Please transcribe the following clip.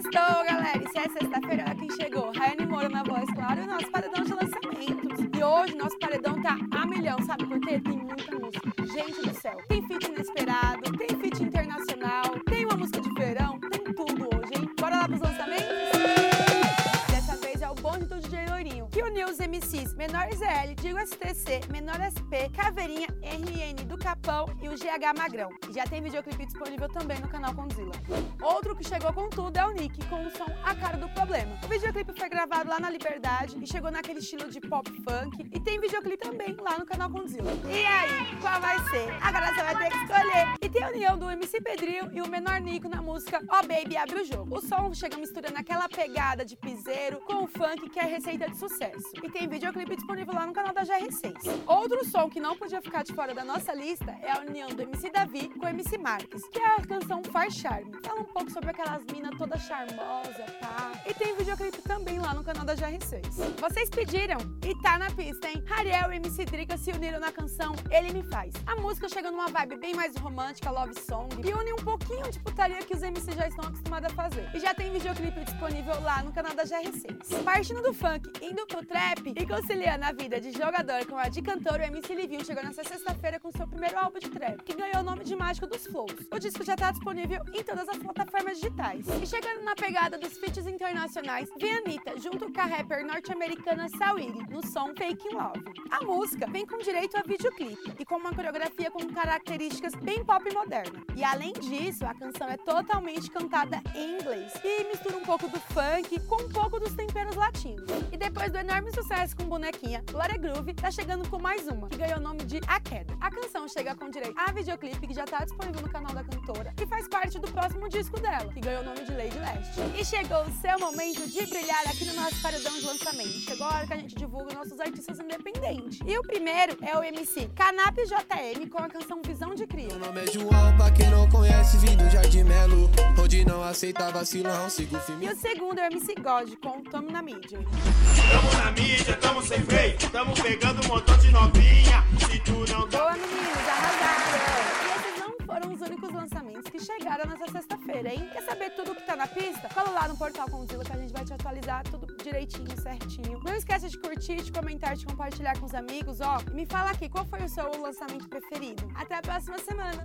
Sextou, galera! E se é sexta-feira, olha quem chegou. Raiane Moura na voz, claro, e o nosso paredão de lançamentos. E hoje, nosso paredão tá a milhão, sabe por quê? Tem muita música. Gente do céu, MCs Menor ZL, Digo STC, Menor SP, Caveirinha, RN do Capão e o GH Magrão. Já tem videoclipe disponível também no canal Condzilla. Outro que chegou com tudo é o Nick, com o som A Cara do Problema. O videoclipe foi gravado lá na Liberdade e chegou naquele estilo de pop funk. E tem videoclipe também lá no canal Condzilla. E aí, qual vai ser? Agora você vai ter que tem a união do MC Pedrinho e o Menor Nico na música oh Baby Abre o Jogo. O som chega misturando aquela pegada de piseiro com o funk que é receita de sucesso. E tem videoclipe disponível lá no canal da GR6. Outro som que não podia ficar de fora da nossa lista é a união do MC Davi com o MC Marques, que é a canção Far Charme. Fala um pouco sobre aquelas minas toda charmosa, tá? E tem videoclipe também lá no canal da GR6. Vocês pediram e tá na pista, hein? Ariel e MC Drica se uniram na canção Ele Me Faz. A música chega numa vibe bem mais romântica, love song, e une um pouquinho de putaria que os MCs já estão acostumados a fazer. E já tem videoclipe disponível lá no canal da GR6. Partindo do funk, indo pro trap e conciliando a vida de jogador com a de cantor, o MC Livinho chegou nessa sexta-feira com seu primeiro álbum de trap, que ganhou o nome de Mágico dos Flows. O disco já tá disponível em todas as plataformas digitais. E chegando na pegada dos feats internacionais, vem Anitta junto com a rapper norte-americana Sawiri no som Fake Love. A música vem com direito a videoclipe e com uma coreografia com características bem pop moderna. E além disso, a canção é totalmente cantada em inglês e mistura um pouco do funk com um pouco dos temperos latinos. E depois do enorme sucesso com bonequinha, Glória Groove tá chegando com mais uma, que ganhou o nome de A Queda. A canção chega com direito a videoclipe que já tá disponível no canal da cantora e faz parte do próximo disco dela, que ganhou o nome de Lady Leste. E chegou o seu momento de brilhar aqui no nosso paredão de lançamento. Chegou a hora que a gente divulga nossos artistas independentes. E o primeiro é o MC Canap JM com a canção Visão de Cria. João, pra quem não conhece, vim do Jardim Melo, onde não aceita vacilão, sigo firme. E o segundo é o MC God com Tamo na Mídia. Tamo na mídia, tamo sem freio, tamo pegando um montão de novinha. Se tu não Boa, meninos, arrasaram! E esses não foram os únicos lançamentos que chegaram nessa sexta-feira, hein? Quer saber tudo que tá na pista? Cola lá no portal Conzilla que a gente vai te atualizar tudo direitinho, certinho. Não esqueça de curtir, de comentar, de compartilhar com os amigos, ó. E me fala aqui, qual foi o seu lançamento preferido? Até a próxima semana!